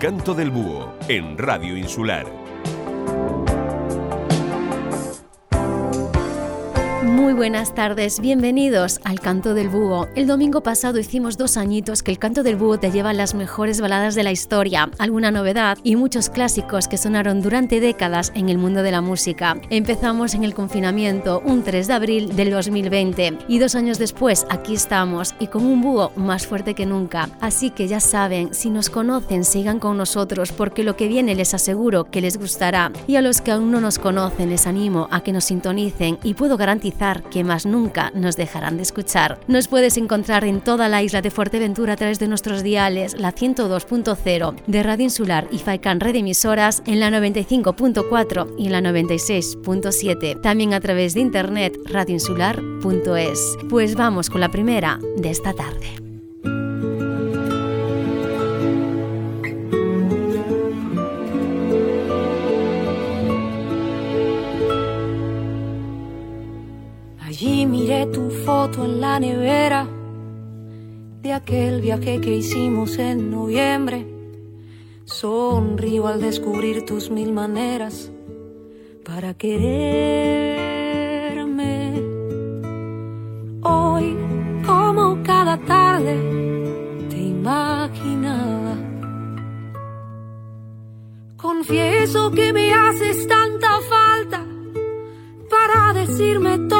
Canto del búho en Radio Insular. Muy buenas tardes, bienvenidos al Canto del Búho. El domingo pasado hicimos dos añitos que el Canto del Búho te lleva las mejores baladas de la historia, alguna novedad y muchos clásicos que sonaron durante décadas en el mundo de la música. Empezamos en el confinamiento, un 3 de abril del 2020, y dos años después aquí estamos y con un búho más fuerte que nunca. Así que ya saben, si nos conocen, sigan con nosotros porque lo que viene les aseguro que les gustará. Y a los que aún no nos conocen, les animo a que nos sintonicen y puedo garantizar que más nunca nos dejarán de escuchar. Nos puedes encontrar en toda la isla de Fuerteventura a través de nuestros diales, la 102.0 de Radio Insular y Faikan Red Emisoras, en la 95.4 y en la 96.7. También a través de internet radioinsular.es. Pues vamos con la primera de esta tarde. Tu foto en la nevera de aquel viaje que hicimos en noviembre. Sonrío al descubrir tus mil maneras para quererme. Hoy, como cada tarde, te imaginaba. Confieso que me haces tanta falta para decirme todo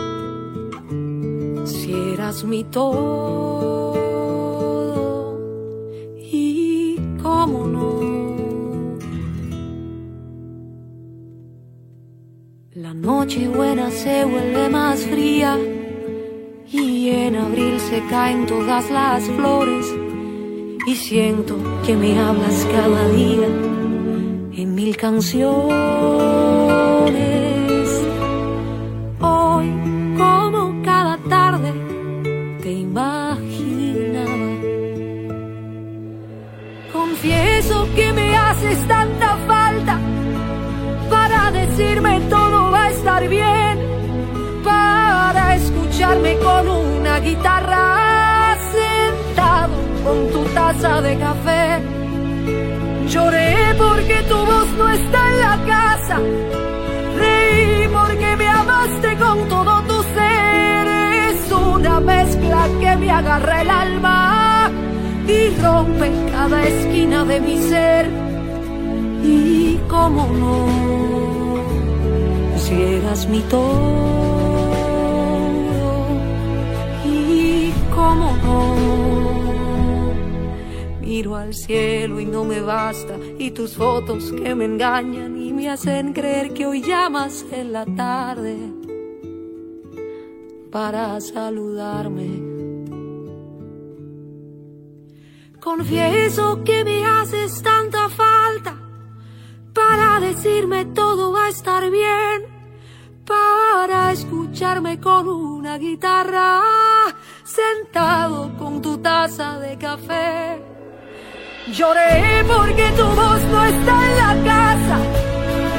eras mi todo y cómo no. La noche buena se vuelve más fría y en abril se caen todas las flores y siento que me hablas cada día en mil canciones. Que me haces tanta falta para decirme todo va a estar bien, para escucharme con una guitarra sentado con tu taza de café. Lloré porque tu voz no está en la casa, reí porque me amaste con todo tu ser, es una mezcla que me agarra el alma y rompe cada esquina de mi ser. Y cómo no, si eras mi todo. Y cómo no, miro al cielo y no me basta. Y tus fotos que me engañan y me hacen creer que hoy llamas en la tarde para saludarme Confieso que me haces tanta falta para decirme todo va a estar bien, para escucharme con una guitarra, sentado con tu taza de café. Lloré porque tu voz no está en la casa,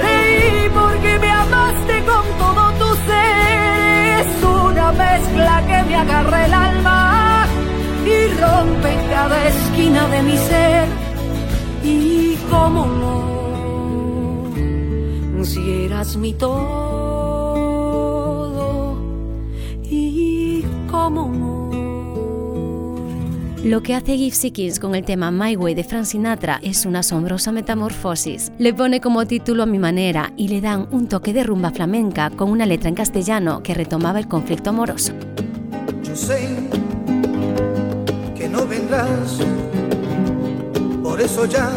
reí porque me amaste con todo tu ser, es una mezcla que me agarra el alma y rompe cada esquina de mi ser. Y cómo no, si eras mi todo. Y cómo no. Lo que hace Gypsy Kings con el tema My Way de Frank Sinatra es una asombrosa metamorfosis. Le pone como título a mi manera y le dan un toque de rumba flamenca con una letra en castellano que retomaba el conflicto amoroso. Yo sé Por eso ya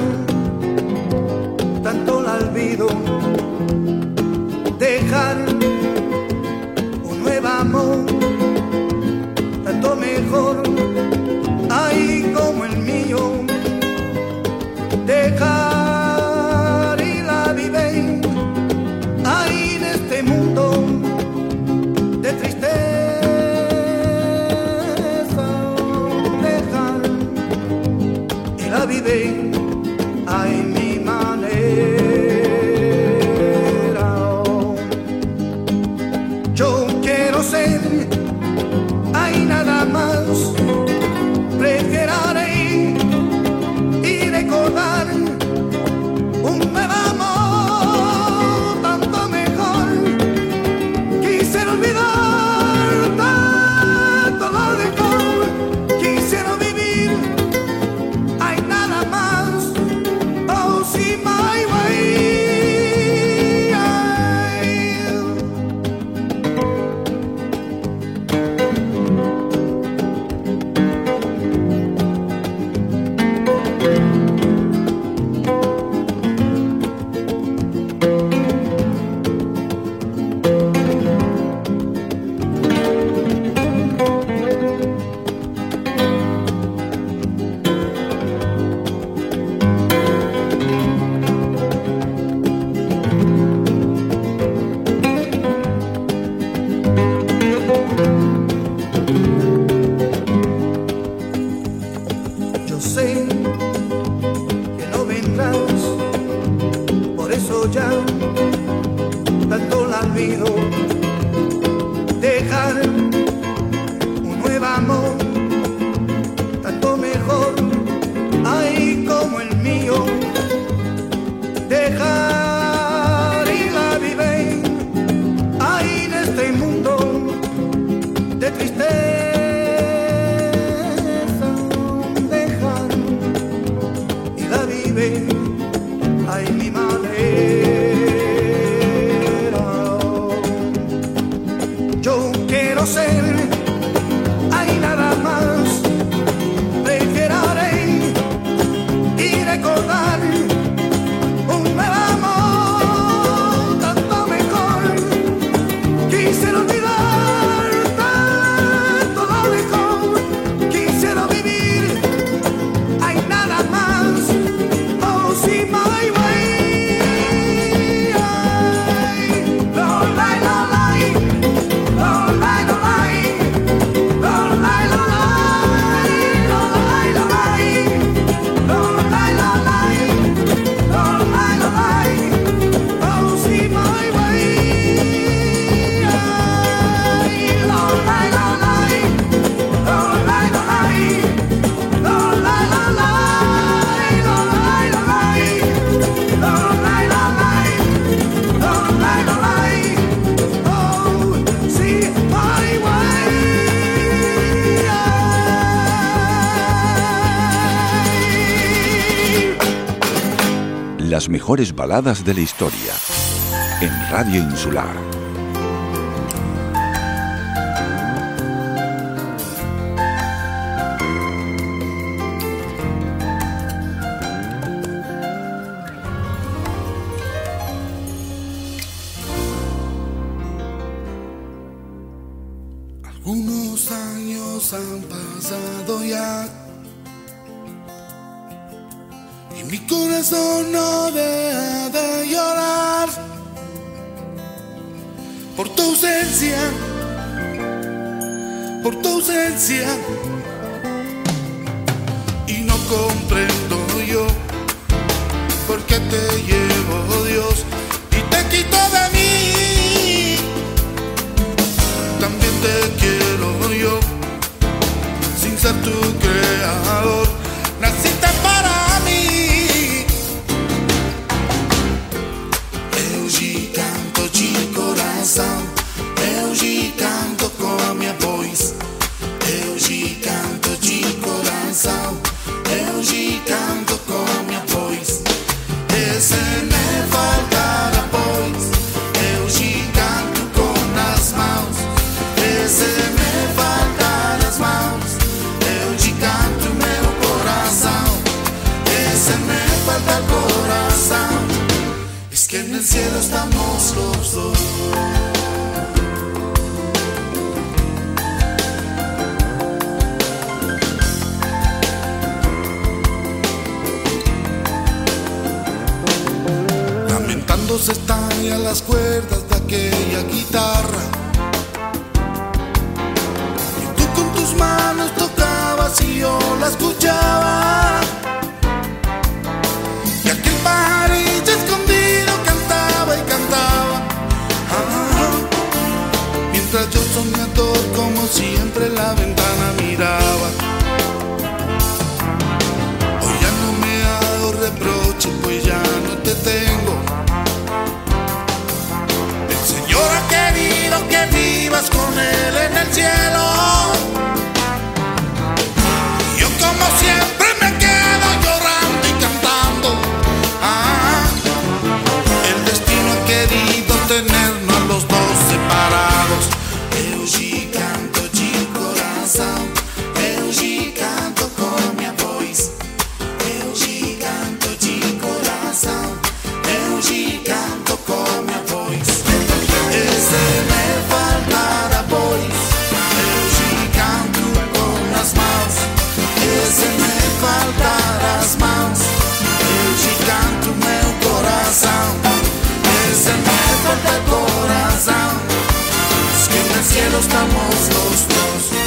tanto la olvido. Dejar un nuevo amor, mejores baladas de la historia en Radio Insular. Falta coração. Es que en el cielo estamos los dos.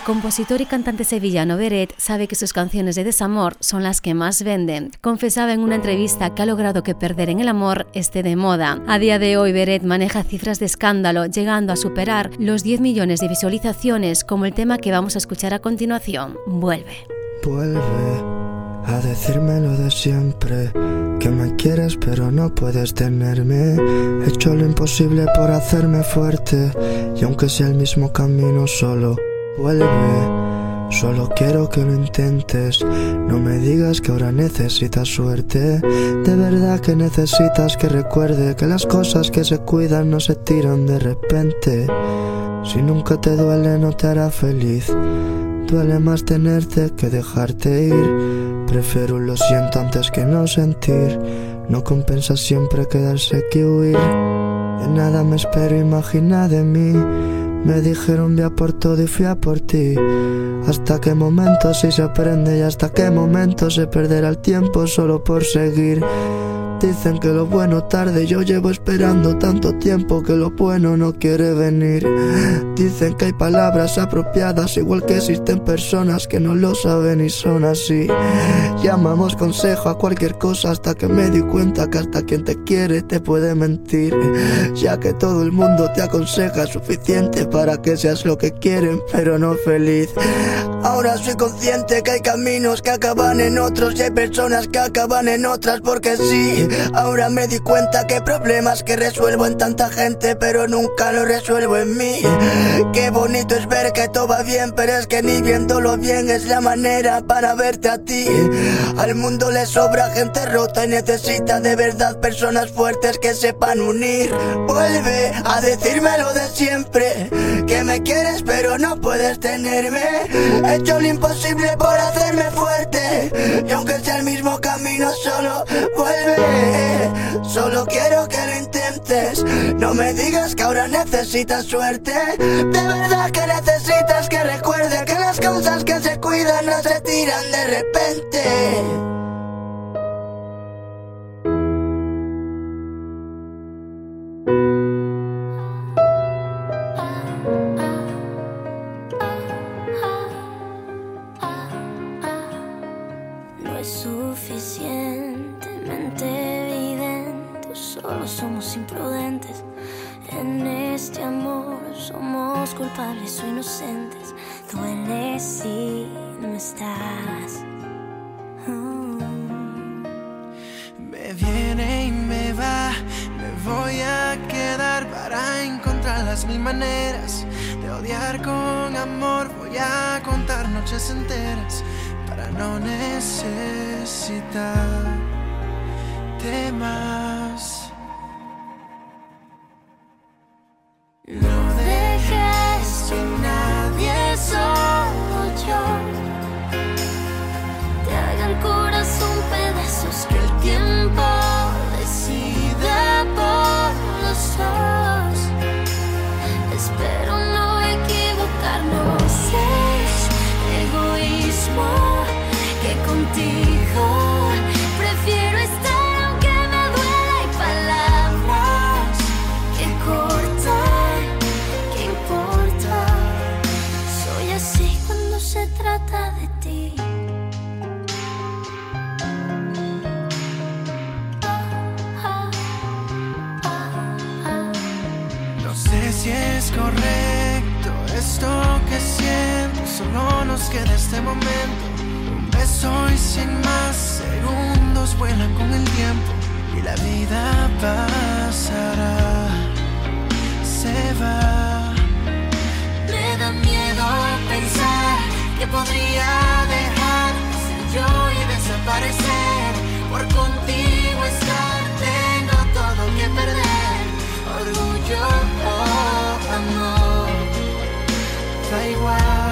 El compositor y cantante sevillano Beret sabe que sus canciones de desamor son las que más venden. Confesaba en una entrevista que ha logrado que perder en el amor esté de moda. A día de hoy Beret maneja cifras de escándalo, llegando a superar los 10 millones de visualizaciones como el tema que vamos a escuchar a continuación, Vuelve. Vuelve a decirme lo de siempre. Que me quieres pero no puedes tenerme. He hecho lo imposible por hacerme fuerte. Y aunque sea el mismo camino solo, vuelve. Solo quiero que lo intentes. No me digas que ahora necesitas suerte. De verdad que necesitas que recuerde que las cosas que se cuidan no se tiran de repente. Si nunca te duele no te hará feliz. Duele más tenerte que dejarte ir. Prefiero lo siento antes que no sentir. No compensa siempre quedarse que huir. De nada me espero, imagina de mí. Me dijeron ve a por todo y fui a por ti. Hasta qué momento si se aprende y hasta qué momento se perderá el tiempo solo por seguir. Dicen que lo bueno tarde, yo llevo esperando tanto tiempo que lo bueno no quiere venir. Dicen que hay palabras apropiadas, igual que existen personas que no lo saben y son así. Llamamos consejo a cualquier cosa hasta que me di cuenta que hasta quien te quiere te puede mentir. Ya que todo el mundo te aconseja suficiente para que seas lo que quieren, pero no feliz. Ahora soy consciente que hay caminos que acaban en otros y hay personas que acaban en otras porque sí. Ahora me di cuenta que hay problemas que resuelvo en tanta gente, pero nunca lo resuelvo en mí. Qué bonito es ver que todo va bien, pero es que ni viéndolo bien es la manera para verte a ti. Al mundo le sobra gente rota y necesita de verdad personas fuertes que sepan unir. Vuelve a decirme lo de siempre, que me quieres pero no puedes tenerme. He hecho lo imposible por hacerme fuerte, y aunque sea el mismo camino solo, vuelve. Solo quiero que lo intentes, no me digas que ahora necesitas suerte. De verdad que necesitas que recuerde que las cosas que se cuidan no se tiran de repente. Solo somos imprudentes. En este amor somos culpables o inocentes. Duele si no estás. Mm. Me viene y me va, me voy a quedar para encontrar las mil maneras de odiar con amor. Voy a contar noches enteras para no necesitarte más. Nos queda este momento. Un beso y sin más segundos vuelan con el tiempo y la vida pasará, se va. Me da miedo pensar que podría dejar de ser yo y desaparecer por contigo estar. Tengo todo que perder, orgullo o amor. Da igual.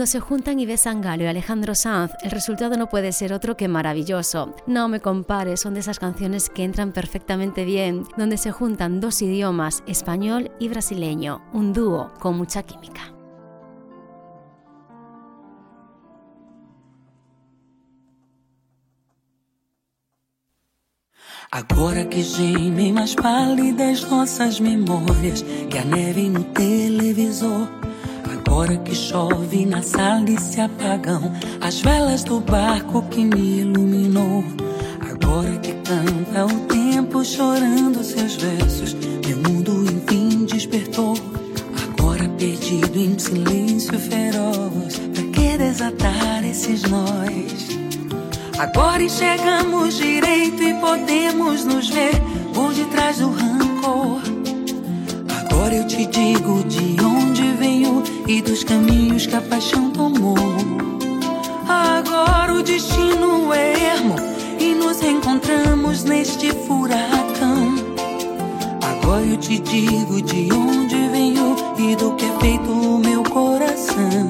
Cuando se juntan Ives Sangalo y Alejandro Sanz, el resultado no puede ser otro que maravilloso. No me compares, son de esas canciones que entran perfectamente bien, donde se juntan dos idiomas, español y brasileño, un dúo con mucha química. Agora que gemem mais pálidas nossas memórias que a neve no televisor. Agora que chove na sala e se apagam as velas do barco que me iluminou. Agora que canta o tempo chorando seus versos, meu mundo enfim despertou. Agora perdido em silêncio feroz, pra que desatar esses nós? Agora enxergamos direito e podemos nos ver por detrás do rancor. Agora eu te digo de onde e dos caminhos que a paixão tomou. Agora o destino é ermo e nos encontramos neste furacão. Agora eu te digo de onde venho e do que é feito o meu coração.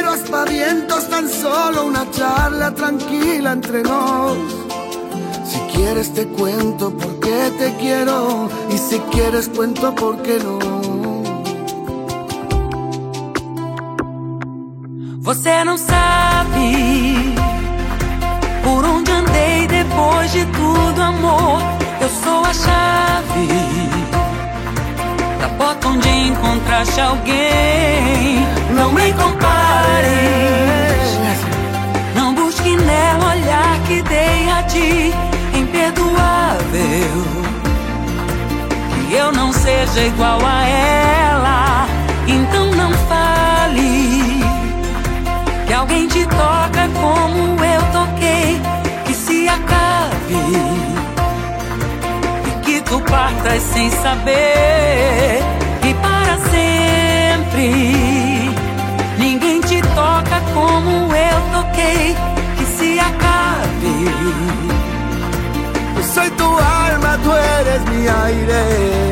tan solo una charla tranquila entre nos. quieres te cuento por qué te quiero y si quieres cuento por qué no. Você não sabe por onde andei depois de tudo, amor. Eu sou a chave porta onde encontraste alguém. Não me compares, não busque nela olhar que dei a ti, imperdoável. Que eu não seja igual a ela, então não fale que alguém te toca como partas sem saber e para sempre. Ninguém te toca como eu toquei, que se acabe. Soy tu alma, tú eres mi aire.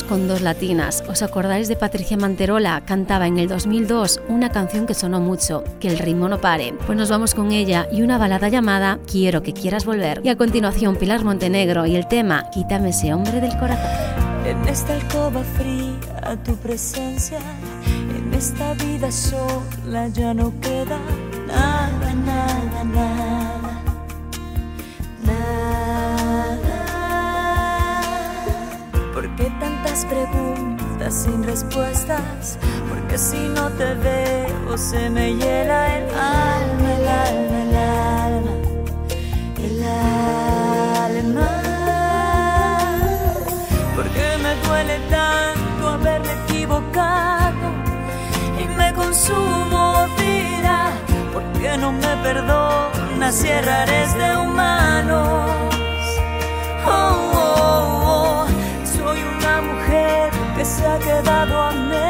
Con dos latinas. ¿Os acordáis de Patricia Manterola? Cantaba en el 2002 una canción que sonó mucho, Que el ritmo no pare. Pues nos vamos con ella y una balada llamada Quiero que quieras volver. Y a continuación Pilar Montenegro y el tema Quítame ese hombre del corazón. En esta alcoba fría tu presencia, en esta vida sola ya no queda nada, nada, nada, nada. ¿Por qué tantas preguntas sin respuestas? Porque si no te veo se me hiela el alma, el alma, el alma, el alma. Porque me duele tanto haberme equivocado y me consumo vida. Porque no me perdona si errares de humanos. Oh, oh, oh. Que se ha quedado a medias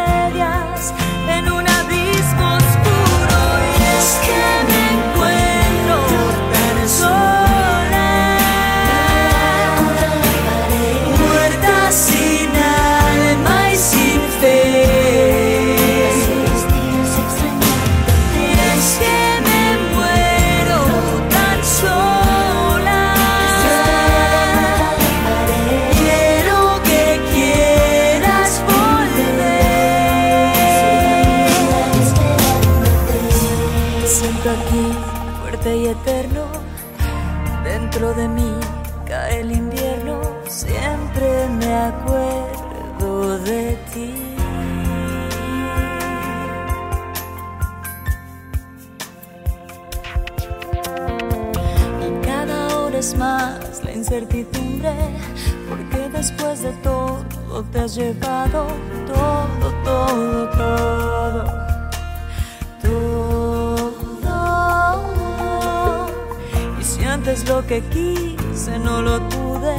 que quise no lo tuve.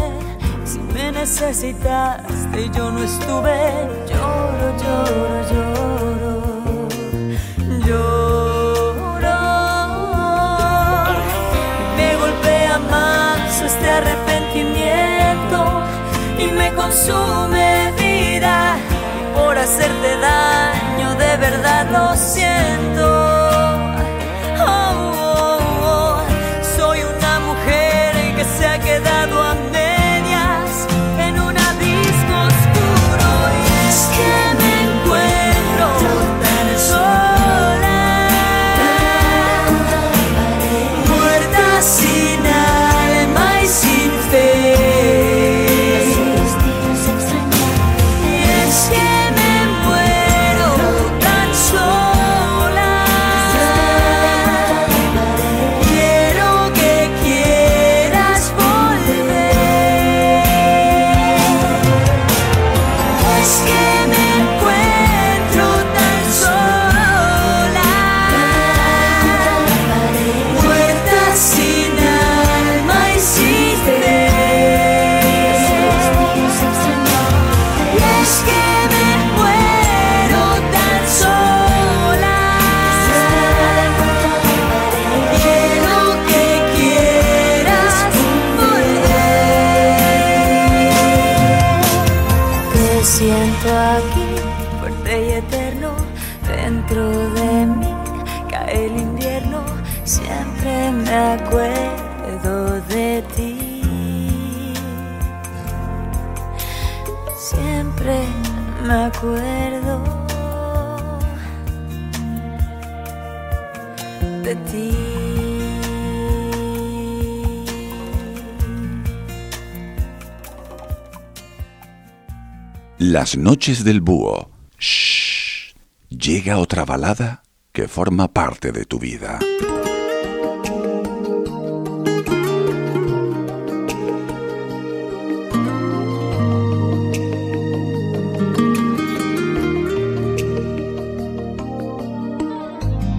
Si me necesitaste y yo no estuve, lloro, lloro, lloro. Lloro. Me golpea más este arrepentimiento y me consume vida por hacerte daño. De verdad lo siento. Las noches del búho. Shh. Llega otra balada que forma parte de tu vida.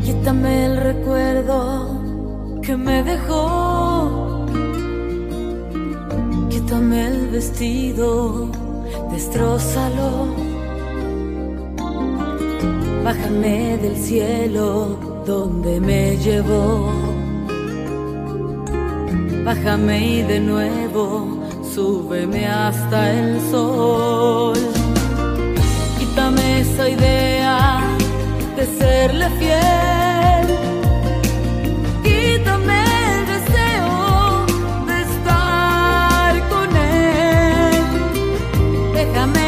Quítame el recuerdo que me dejó. Quítame el vestido destrózalo. Bájame del cielo donde me llevó. Bájame y de nuevo súbeme hasta el sol. Quítame esa idea de serle fiel déjame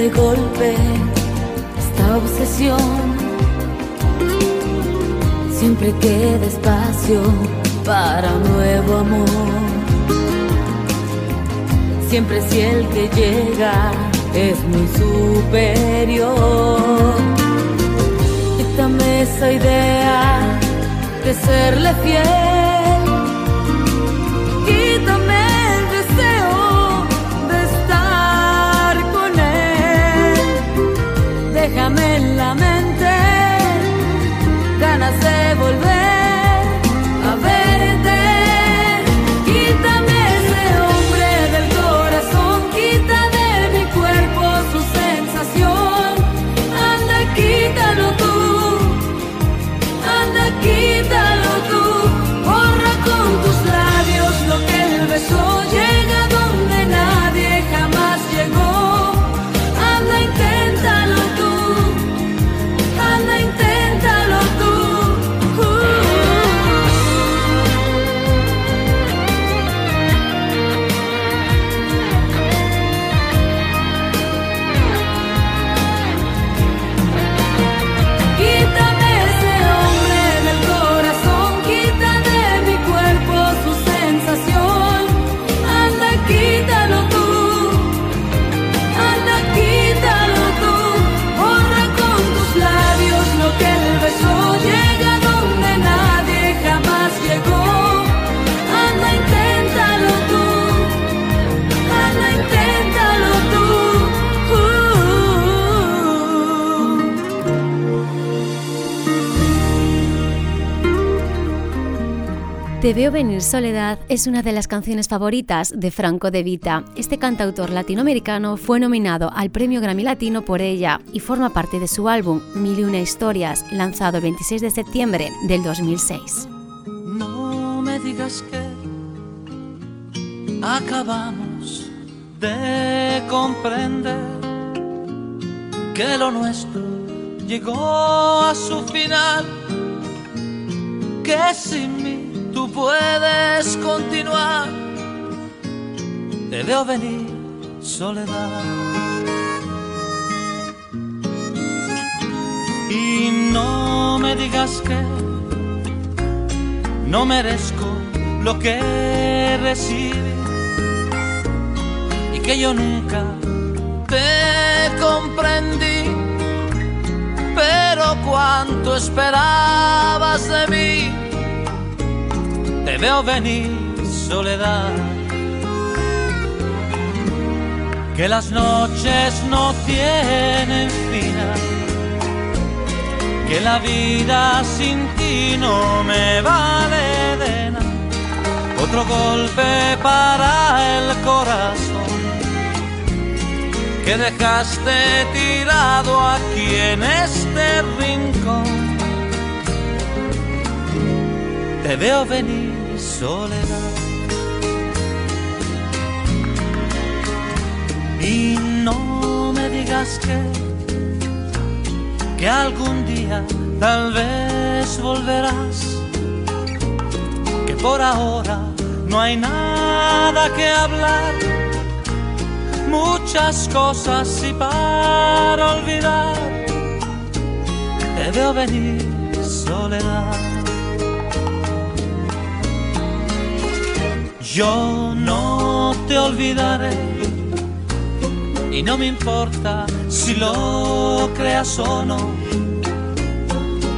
de golpe esta obsesión. Siempre queda espacio para nuevo amor. Siempre si el que llega es muy superior. Quítame esa idea de serle fiel hacer. Venir Soledad es una de las canciones favoritas de Franco De Vita. Este cantautor latinoamericano fue nominado al Premio Grammy Latino por ella y forma parte de su álbum Mil y una historias, lanzado el 26 de septiembre del 2006. No me digas que acabamos de comprender que lo nuestro llegó a su final, que sin mí tú puedes continuar. Te veo venir, soledad. Y no me digas que no merezco lo que recibí y que yo nunca te comprendí. Pero cuánto esperabas de mí te veo venir, soledad. Que las noches no tienen final. Que la vida sin ti no me vale de nada. Otro golpe para el corazón. Que dejaste tirado aquí en este rincón. Te veo venir soledad. Y no me digas que, que algún día tal vez volverás, que por ahora no hay nada que hablar, muchas cosas y para olvidar, te veo venir soledad. Yo no te olvidaré y no me importa si lo creas o no.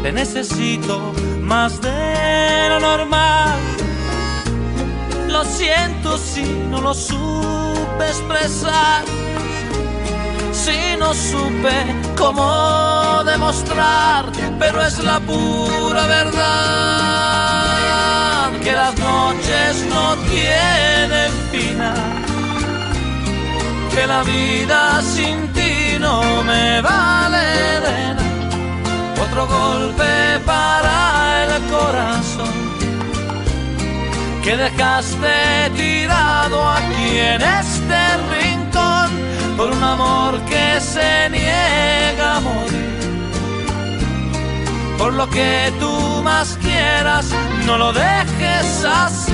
Te necesito más de lo normal. Lo siento si no lo supe expresar, si no supe cómo demostrar, pero es la pura verdad que las noches no final, que la vida sin ti no me vale nada. Otro golpe para el corazón. Que dejaste tirado aquí en este rincón por un amor que se niega a morir. Por lo que tú más quieras, no lo dejes así,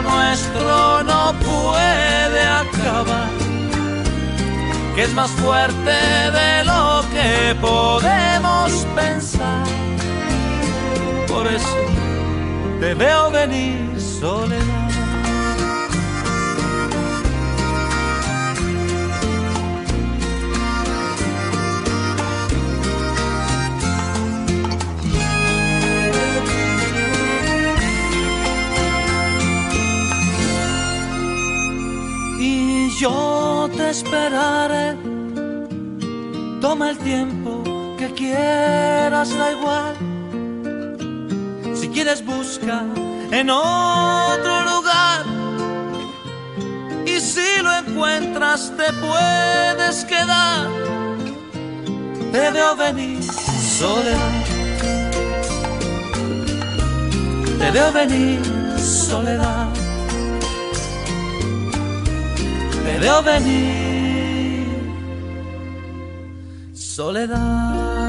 nuestro no puede acabar, que es más fuerte de lo que podemos pensar. Por eso te veo venir soledad. Yo te esperaré. Toma el tiempo que quieras, da igual. Si quieres busca en otro lugar. Y si lo encuentras te puedes quedar. Te veo venir, soledad. Te veo venir, soledad te veo venir, soledad.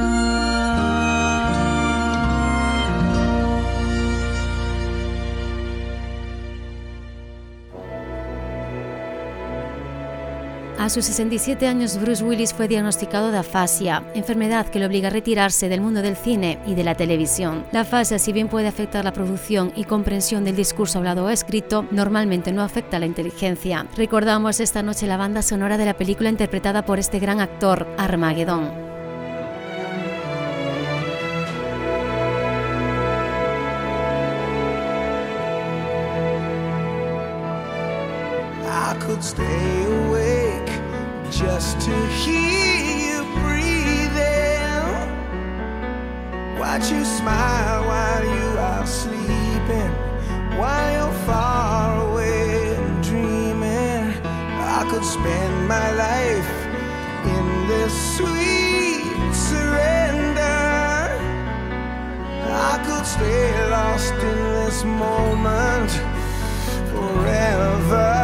A sus 67 años, Bruce Willis fue diagnosticado de afasia, enfermedad que le obliga a retirarse del mundo del cine y de la televisión. La afasia, si bien puede afectar la producción y comprensión del discurso hablado o escrito, normalmente no afecta a la inteligencia. Recordamos esta noche la banda sonora de la película interpretada por este gran actor, awake to hear you breathing. Watch you smile while you are sleeping, while you're far away and dreaming. I could spend my life in this sweet surrender. I could stay lost in this moment forever.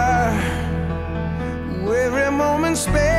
Every moment spent.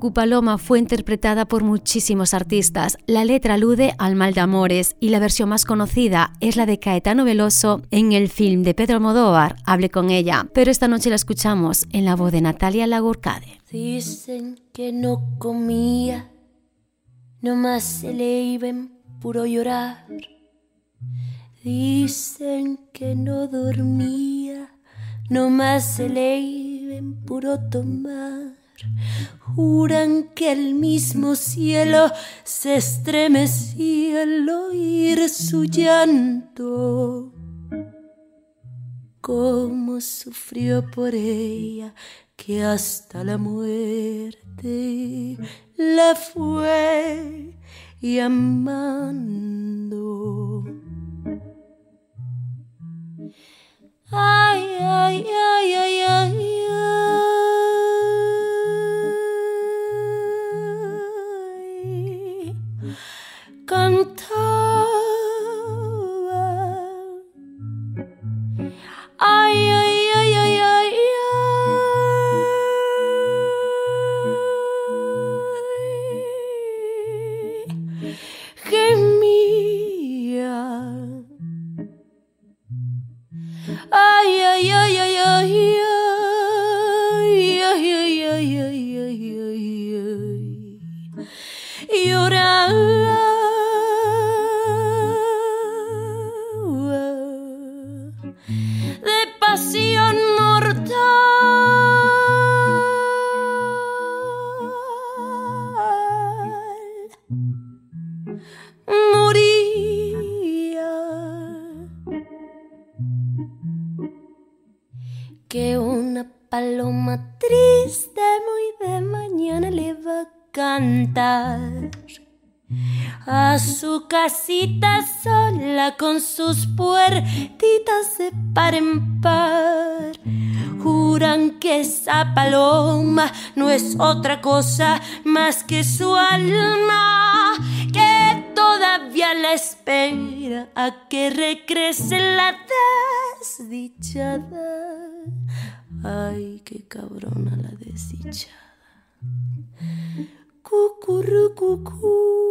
Cucurrucucu Paloma fue interpretada por muchísimos artistas. La letra alude al mal de amores y la versión más conocida es la de Caetano Veloso en el film de Pedro Almodóvar, Hable con ella. Pero esta noche la escuchamos en la voz de Natalia Lagourcade. Dicen que no comía, nomás se le iba en puro llorar. Dicen que no dormía, nomás se le iba en puro tomar. Juran que el mismo cielo se estremecía al oír su llanto. Cómo sufrió por ella que hasta la muerte la fue llamando. Ay, ay, ay, ay, ay, otra cosa más que su alma, que todavía la espera a que regrese la desdichada. Ay, qué cabrona la desdichada. Cucurrucucú.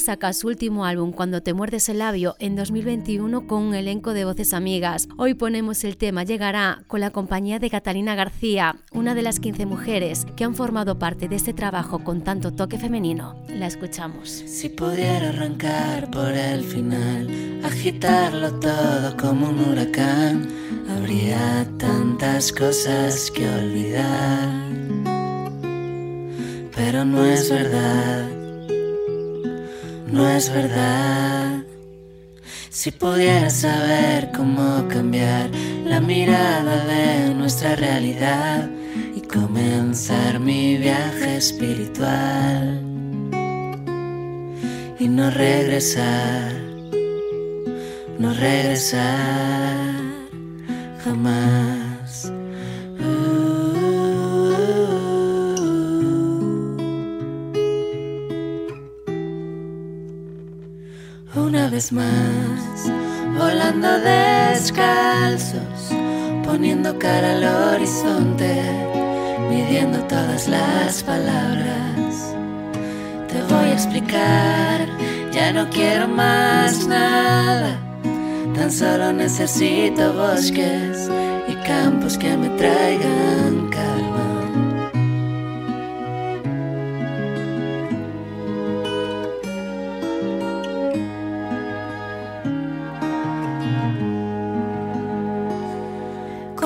Saca su último álbum Cuando te muerdes el labio en 2021 con un elenco de voces amigas. Hoy ponemos el tema Llegará con la compañía de Catalina García, una de las 15 mujeres que han formado parte de este trabajo con tanto toque femenino. La escuchamos. Si pudiera arrancar por el final, agitarlo todo como un huracán, habría tantas cosas que olvidar. Pero no es verdad, no es verdad. Si pudiera saber cómo cambiar la mirada de nuestra realidad y comenzar mi viaje espiritual y no regresar, no regresar jamás. Vez más, volando descalzos, poniendo cara al horizonte, midiendo todas las palabras. Te voy a explicar, ya no quiero más nada. Tan solo necesito bosques y campos que me traigan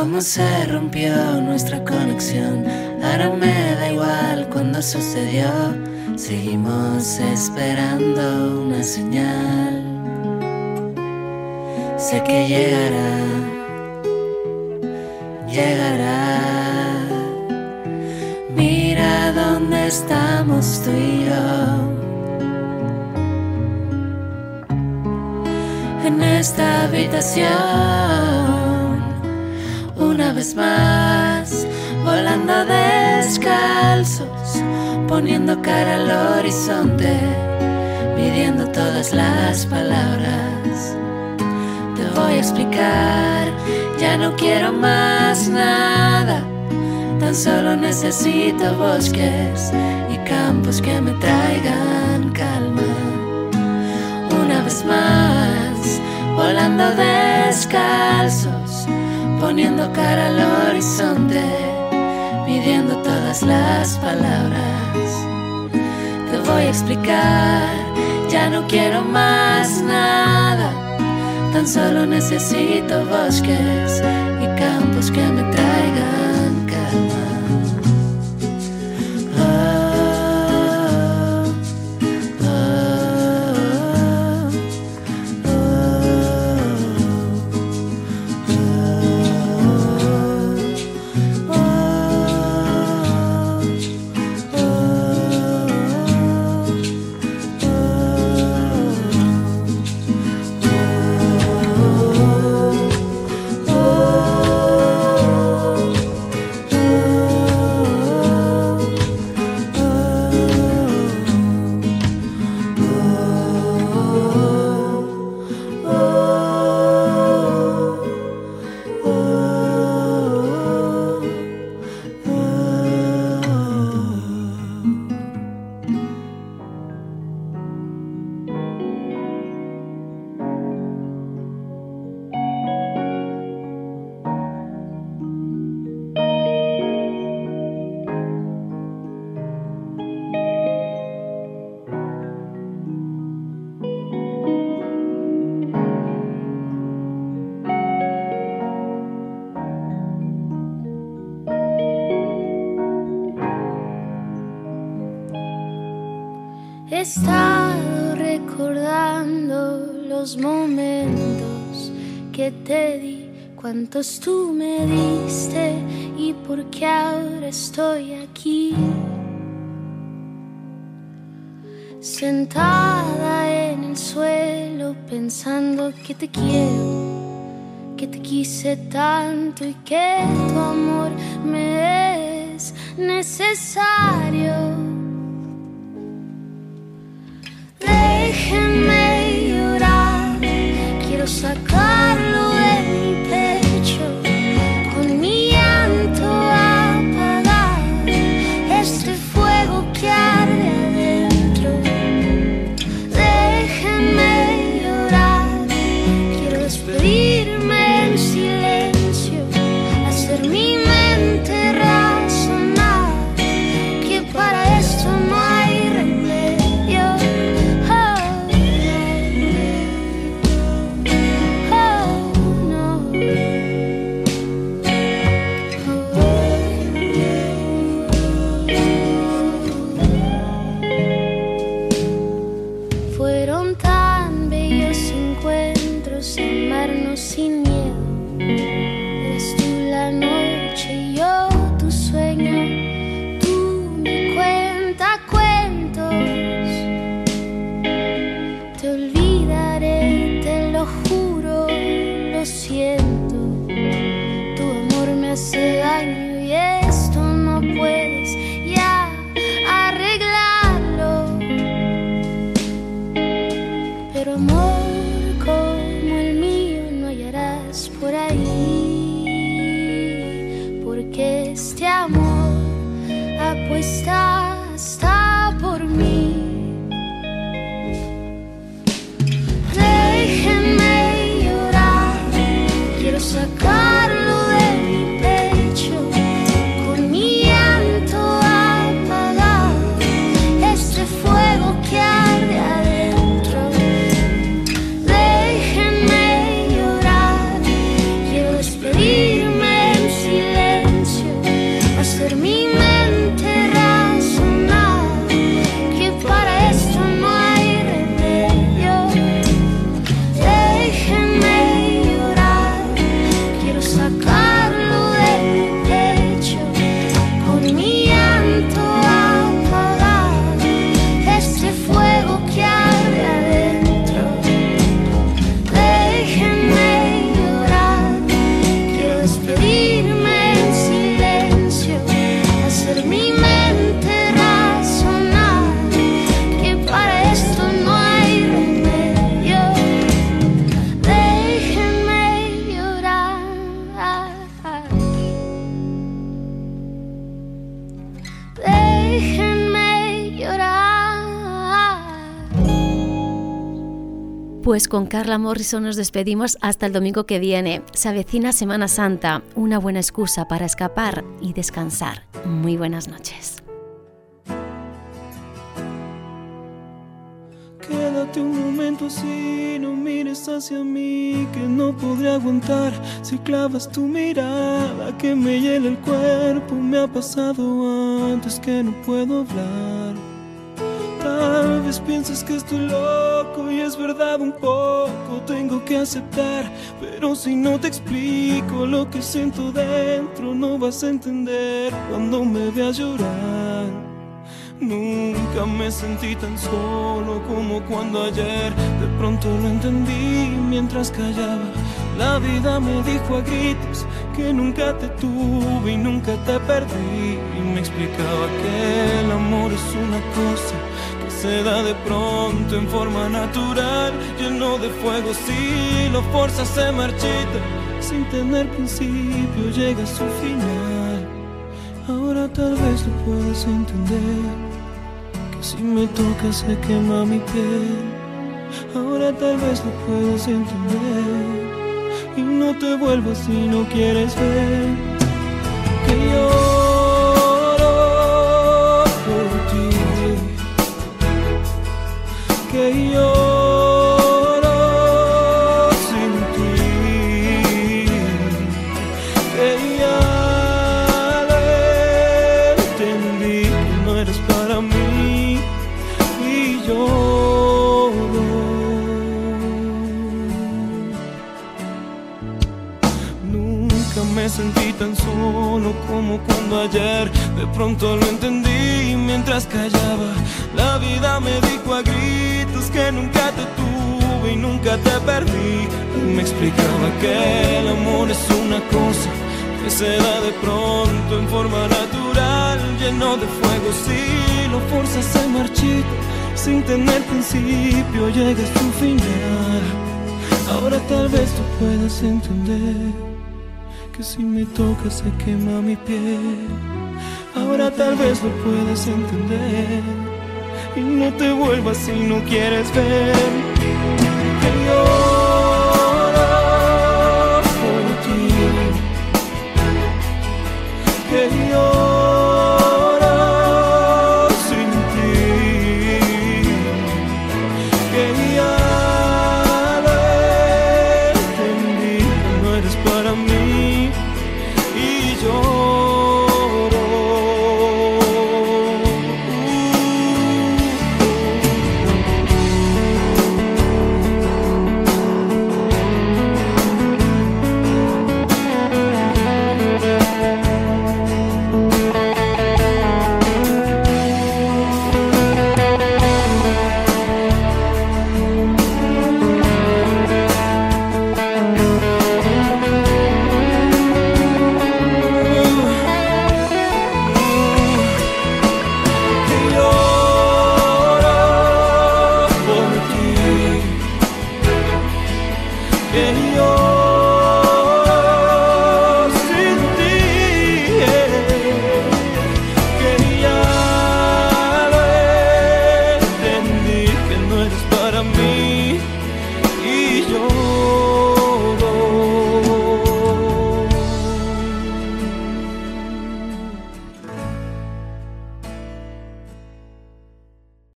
cómo se rompió nuestra conexión. Ahora me da igual cuando sucedió. Seguimos esperando una señal. Sé que llegará, llegará. Mira dónde estamos tú y yo. en esta habitación. Una vez más, volando descalzos, poniendo cara al horizonte, midiendo todas las palabras. Te voy a explicar, ya no quiero más nada. Tan solo necesito bosques y campos que me traigan calma. Una vez más, volando descalzos, poniendo cara al horizonte, midiendo todas las palabras. Te voy a explicar, ya no quiero más nada, tan solo necesito bosques y campos que me traigan cuántos tú me diste y por qué ahora estoy aquí. Sentada en el suelo pensando que te quiero, que te quise tanto y que tu amor me es necesario. Pues con Carla Morrison nos despedimos hasta el domingo que viene. Se avecina Semana Santa, una buena excusa para escapar y descansar. Muy buenas noches. Quédate un momento así, no mires hacia mí, que no podré aguantar si clavas tu mirada que me hiela el cuerpo. Me ha pasado antes que no puedo hablar. Tal vez pienses que estoy loco y es verdad un poco, tengo que aceptar, pero si no te explico lo que siento dentro, no vas a entender cuando me veas llorar. Nunca me sentí tan solo como cuando ayer de pronto lo entendí mientras callaba. La vida me dijo a gritos que nunca te tuve y nunca te perdí. Y me explicaba que el amor es una cosa se da de pronto en forma natural, lleno de fuego. Si lo fuerzas se marchita, sin tener principio llega a su final. Ahora tal vez lo puedas entender. Que si me tocas se quema mi piel. Ahora tal vez lo puedas entender. Y no te vuelvas si no quieres ver. Que lloro Que lloro sin ti. Que ya lo entendí que no eres para mí y lloro. Nunca me sentí tan solo como cuando ayer de pronto lo entendí mientras callaba. La vida me dijo a gritos nunca te tuve y nunca te perdí. Me explicaba que el amor es una cosa que se da de pronto en forma natural, lleno de fuego. Si lo fuerzas se marchita, sin tener principio llega a su final. Ahora tal vez tú puedas entender que si me tocas se quema mi piel. Ahora tal vez lo puedas entender y no te vuelvas si no quieres ver que lloro por ti, que lloro